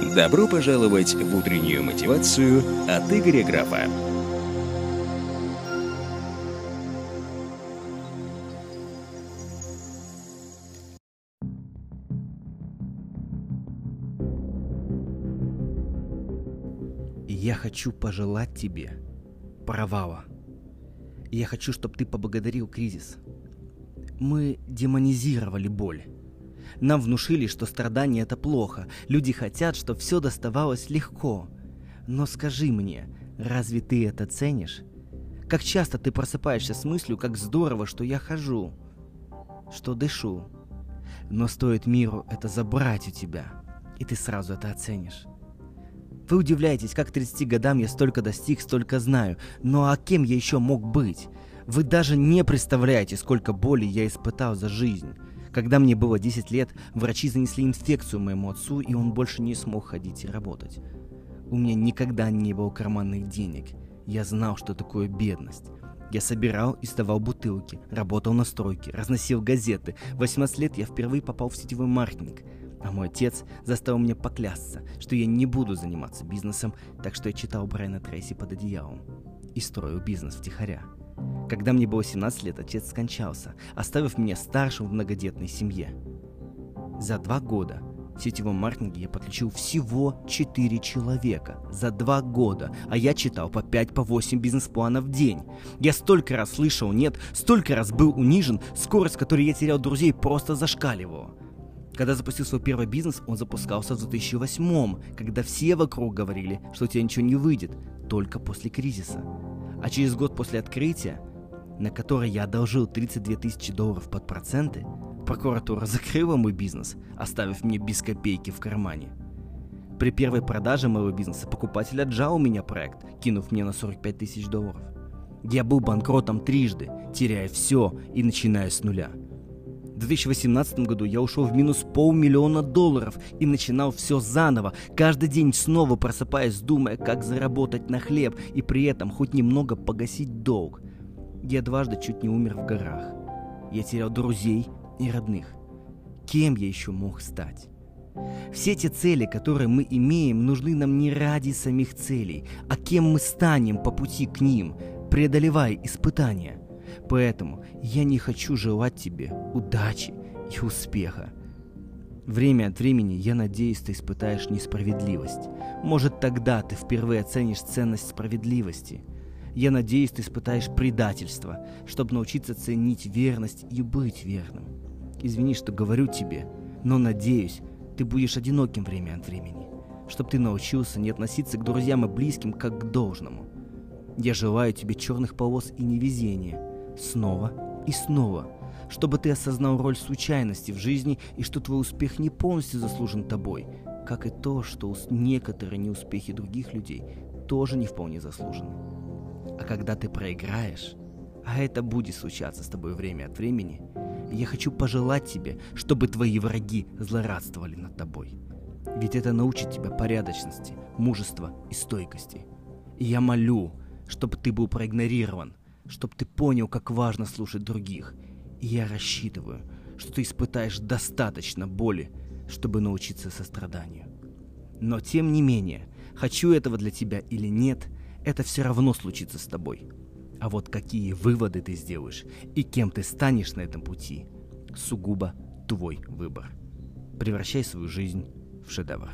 Добро пожаловать в утреннюю мотивацию от Игоря Графа. Я хочу пожелать тебе провала. Я хочу, чтобы ты поблагодарил кризис. Мы демонизировали боль. Нам внушили, что страдание это плохо. Люди хотят, чтобы все доставалось легко. Но скажи мне, разве ты это ценишь? Как часто ты просыпаешься с мыслью, как здорово, что я хожу, что дышу. Но стоит миру это забрать у тебя, и ты сразу это оценишь. Вы удивляетесь, как к 30 годам я столько достиг, столько знаю. Но а кем я еще мог быть? Вы даже не представляете, сколько боли я испытал за жизнь. Когда мне было 10 лет, врачи занесли инфекцию моему отцу, и он больше не смог ходить и работать. У меня никогда не было карманных денег. Я знал, что такое бедность. Я собирал и сдавал бутылки, работал на стройке, разносил газеты. В 18 лет я впервые попал в сетевой маркетинг. А мой отец заставил меня поклясться, что я не буду заниматься бизнесом, так что я читал Брайана Трейси под одеялом и строил бизнес втихаря. Когда мне было 17 лет, отец скончался, оставив меня старшим в многодетной семье. За два года в сетевом маркетинге я подключил всего 4 человека. За два года. А я читал по 5 по 8 бизнес-планов в день. Я столько раз слышал «нет», столько раз был унижен, скорость, которой я терял друзей, просто зашкаливала. Когда запустил свой первый бизнес, он запускался в 2008 когда все вокруг говорили, что у тебя ничего не выйдет, только после кризиса. А через год после открытия, на которое я одолжил 32 тысячи долларов под проценты, прокуратура закрыла мой бизнес, оставив мне без копейки в кармане. При первой продаже моего бизнеса покупатель отжал у меня проект, кинув мне на 45 тысяч долларов. Я был банкротом трижды, теряя все и начиная с нуля – в 2018 году я ушел в минус полмиллиона долларов и начинал все заново, каждый день снова просыпаясь, думая, как заработать на хлеб и при этом хоть немного погасить долг. Я дважды чуть не умер в горах. Я терял друзей и родных. Кем я еще мог стать? Все те цели, которые мы имеем, нужны нам не ради самих целей, а кем мы станем по пути к ним, преодолевая испытания. Поэтому я не хочу желать тебе удачи и успеха. Время от времени, я надеюсь, ты испытаешь несправедливость. Может, тогда ты впервые оценишь ценность справедливости. Я надеюсь, ты испытаешь предательство, чтобы научиться ценить верность и быть верным. Извини, что говорю тебе, но надеюсь, ты будешь одиноким время от времени, чтобы ты научился не относиться к друзьям и близким как к должному. Я желаю тебе черных полос и невезения – снова и снова, чтобы ты осознал роль случайности в жизни и что твой успех не полностью заслужен тобой, как и то, что некоторые неуспехи других людей тоже не вполне заслужены. А когда ты проиграешь, а это будет случаться с тобой время от времени, я хочу пожелать тебе, чтобы твои враги злорадствовали над тобой. Ведь это научит тебя порядочности, мужества и стойкости. И я молю, чтобы ты был проигнорирован, чтобы ты понял, как важно слушать других. И я рассчитываю, что ты испытаешь достаточно боли, чтобы научиться состраданию. Но тем не менее, хочу этого для тебя или нет, это все равно случится с тобой. А вот какие выводы ты сделаешь и кем ты станешь на этом пути, сугубо твой выбор. Превращай свою жизнь в шедевр.